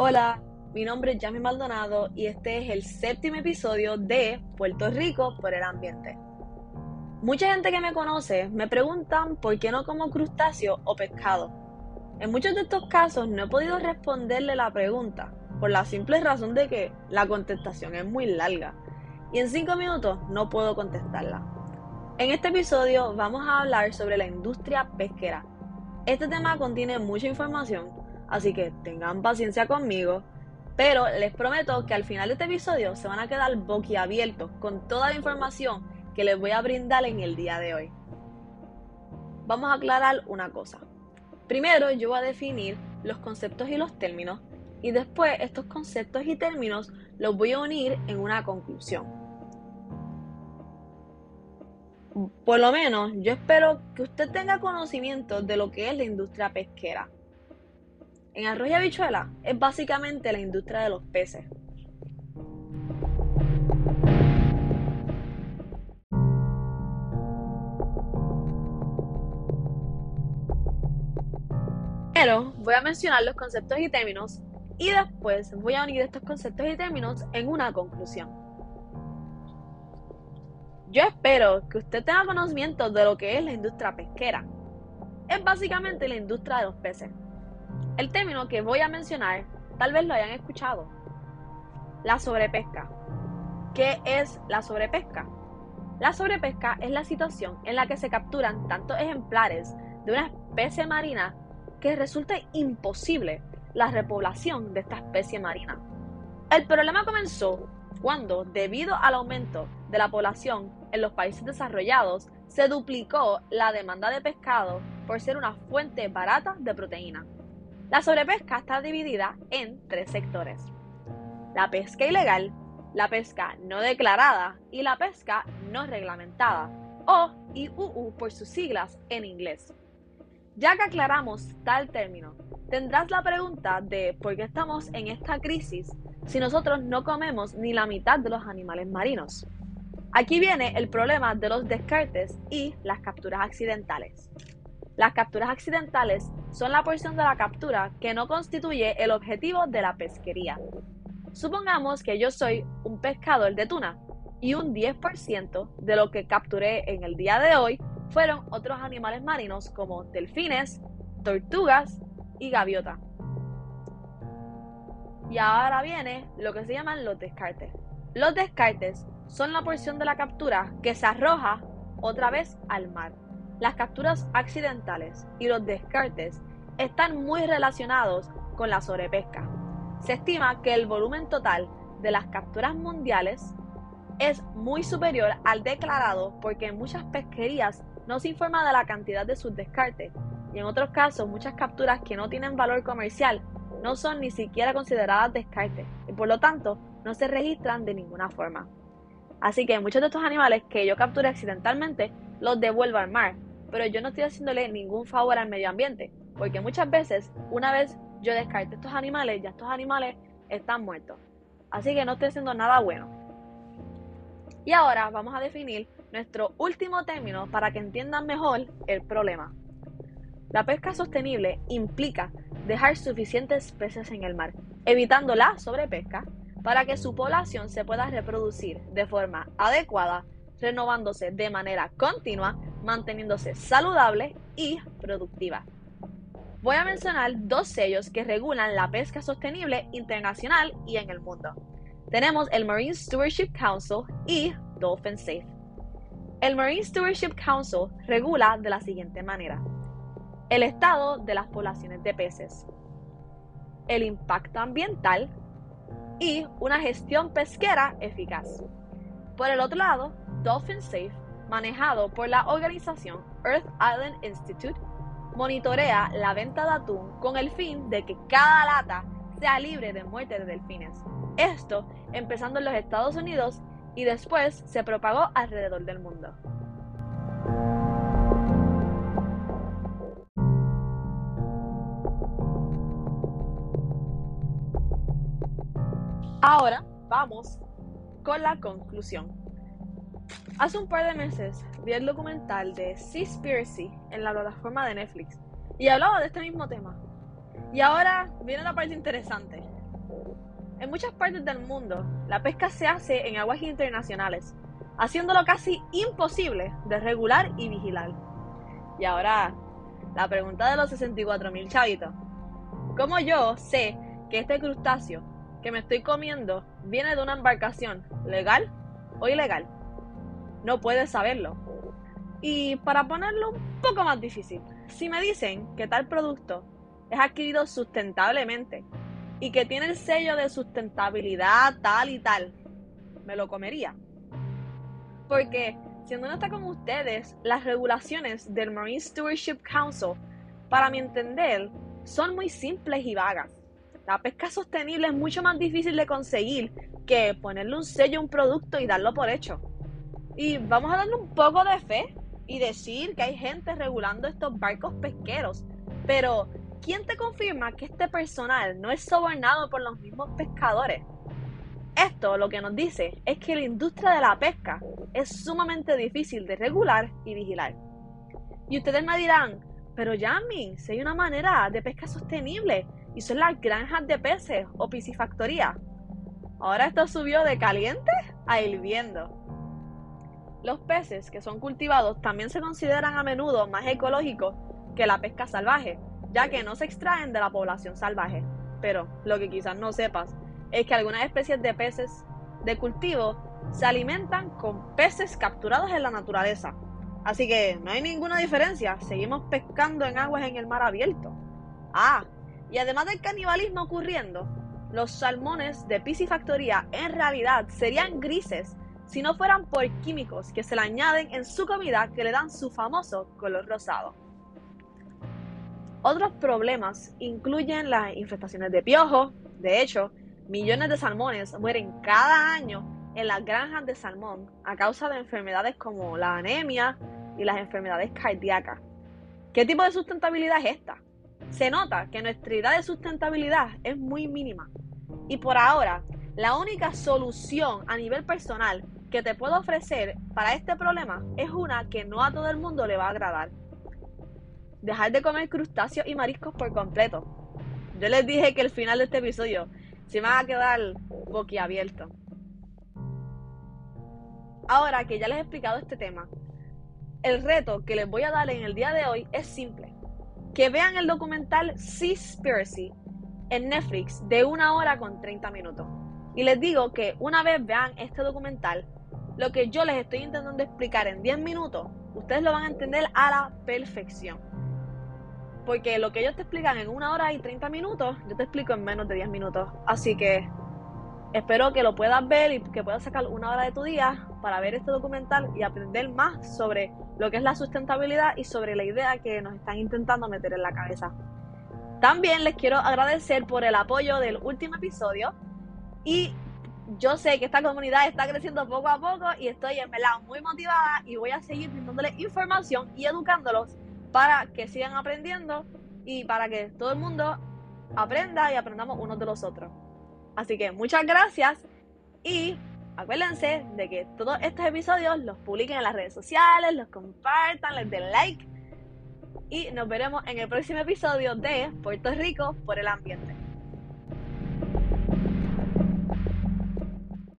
Hola, mi nombre es Yami Maldonado y este es el séptimo episodio de Puerto Rico por el ambiente. Mucha gente que me conoce me preguntan por qué no como crustáceo o pescado. En muchos de estos casos no he podido responderle la pregunta por la simple razón de que la contestación es muy larga y en 5 minutos no puedo contestarla. En este episodio vamos a hablar sobre la industria pesquera. Este tema contiene mucha información, así que tengan paciencia conmigo, pero les prometo que al final de este episodio se van a quedar boquiabiertos con toda la información que les voy a brindar en el día de hoy. Vamos a aclarar una cosa. Primero yo voy a definir los conceptos y los términos y después estos conceptos y términos los voy a unir en una conclusión. Por lo menos yo espero que usted tenga conocimiento de lo que es la industria pesquera. En arroyo y habichuela es básicamente la industria de los peces. Primero voy a mencionar los conceptos y términos y después voy a unir estos conceptos y términos en una conclusión. Yo espero que usted tenga conocimiento de lo que es la industria pesquera. Es básicamente la industria de los peces. El término que voy a mencionar tal vez lo hayan escuchado. La sobrepesca. ¿Qué es la sobrepesca? La sobrepesca es la situación en la que se capturan tantos ejemplares de una especie marina que resulta imposible la repoblación de esta especie marina. El problema comenzó cuando, debido al aumento de la población en los países desarrollados, se duplicó la demanda de pescado por ser una fuente barata de proteína. La sobrepesca está dividida en tres sectores. La pesca ilegal, la pesca no declarada y la pesca no reglamentada, o IUU por sus siglas en inglés. Ya que aclaramos tal término, tendrás la pregunta de por qué estamos en esta crisis si nosotros no comemos ni la mitad de los animales marinos. Aquí viene el problema de los descartes y las capturas accidentales. Las capturas accidentales son la porción de la captura que no constituye el objetivo de la pesquería. Supongamos que yo soy un pescador de tuna y un 10% de lo que capturé en el día de hoy fueron otros animales marinos como delfines, tortugas y gaviota. Y ahora viene lo que se llaman los descartes. Los descartes son la porción de la captura que se arroja otra vez al mar. Las capturas accidentales y los descartes están muy relacionados con la sobrepesca. Se estima que el volumen total de las capturas mundiales es muy superior al declarado porque en muchas pesquerías no se informa de la cantidad de sus descartes y en otros casos muchas capturas que no tienen valor comercial no son ni siquiera consideradas descartes y por lo tanto no se registran de ninguna forma. Así que muchos de estos animales que yo capturé accidentalmente los devuelvo al mar, pero yo no estoy haciéndole ningún favor al medio ambiente, porque muchas veces una vez yo descarte estos animales, ya estos animales están muertos. Así que no estoy haciendo nada bueno. Y ahora vamos a definir nuestro último término para que entiendan mejor el problema. La pesca sostenible implica dejar suficientes peces en el mar, evitando la sobrepesca, para que su población se pueda reproducir de forma adecuada, renovándose de manera continua, manteniéndose saludable y productiva. Voy a mencionar dos sellos que regulan la pesca sostenible internacional y en el mundo. Tenemos el Marine Stewardship Council y Dolphin Safe. El Marine Stewardship Council regula de la siguiente manera. El estado de las poblaciones de peces, el impacto ambiental y una gestión pesquera eficaz. Por el otro lado, Dolphin Safe, manejado por la organización Earth Island Institute, monitorea la venta de atún con el fin de que cada lata sea libre de muerte de delfines. Esto empezando en los Estados Unidos y después se propagó alrededor del mundo. Ahora vamos con la conclusión. Hace un par de meses vi el documental de Seaspiracy en la plataforma de Netflix y hablaba de este mismo tema. Y ahora viene la parte interesante. En muchas partes del mundo, la pesca se hace en aguas internacionales, haciéndolo casi imposible de regular y vigilar. Y ahora, la pregunta de los 64 mil chavitos. ¿Cómo yo sé que este crustáceo que me estoy comiendo viene de una embarcación legal o ilegal? No puedes saberlo. Y para ponerlo un poco más difícil, si me dicen que tal producto es adquirido sustentablemente y que tiene el sello de sustentabilidad tal y tal, me lo comería. Porque, siendo honesta con ustedes, las regulaciones del Marine Stewardship Council, para mi entender, son muy simples y vagas. La pesca sostenible es mucho más difícil de conseguir que ponerle un sello a un producto y darlo por hecho. Y vamos a darle un poco de fe y decir que hay gente regulando estos barcos pesqueros, pero ¿quién te confirma que este personal no es sobornado por los mismos pescadores? Esto lo que nos dice es que la industria de la pesca es sumamente difícil de regular y vigilar. Y ustedes me dirán, pero Yami, si hay una manera de pesca sostenible y son las granjas de peces o piscifactoría. Ahora esto subió de caliente a hirviendo. Los peces que son cultivados también se consideran a menudo más ecológicos que la pesca salvaje, ya que no se extraen de la población salvaje. Pero lo que quizás no sepas es que algunas especies de peces de cultivo se alimentan con peces capturados en la naturaleza. Así que no hay ninguna diferencia, seguimos pescando en aguas en el mar abierto. Ah, y además del canibalismo ocurriendo, los salmones de piscifactoría en realidad serían grises si no fueran por químicos que se le añaden en su comida que le dan su famoso color rosado. Otros problemas incluyen las infestaciones de piojos. De hecho, millones de salmones mueren cada año en las granjas de salmón a causa de enfermedades como la anemia y las enfermedades cardíacas. ¿Qué tipo de sustentabilidad es esta? Se nota que nuestra idea de sustentabilidad es muy mínima. Y por ahora, la única solución a nivel personal que te puedo ofrecer para este problema es una que no a todo el mundo le va a agradar dejar de comer crustáceos y mariscos por completo. Yo les dije que el final de este episodio se me va a quedar boquiabierto. Ahora que ya les he explicado este tema, el reto que les voy a dar en el día de hoy es simple. Que vean el documental Seaspiracy en Netflix de una hora con 30 minutos. Y les digo que una vez vean este documental, lo que yo les estoy intentando explicar en 10 minutos, ustedes lo van a entender a la perfección. Porque lo que ellos te explican en una hora y 30 minutos, yo te explico en menos de 10 minutos. Así que espero que lo puedas ver y que puedas sacar una hora de tu día para ver este documental y aprender más sobre lo que es la sustentabilidad y sobre la idea que nos están intentando meter en la cabeza. También les quiero agradecer por el apoyo del último episodio y yo sé que esta comunidad está creciendo poco a poco y estoy en verdad muy motivada y voy a seguir brindándoles información y educándolos para que sigan aprendiendo y para que todo el mundo aprenda y aprendamos unos de los otros. Así que muchas gracias y acuérdense de que todos estos episodios los publiquen en las redes sociales, los compartan, les den like y nos veremos en el próximo episodio de Puerto Rico por el ambiente.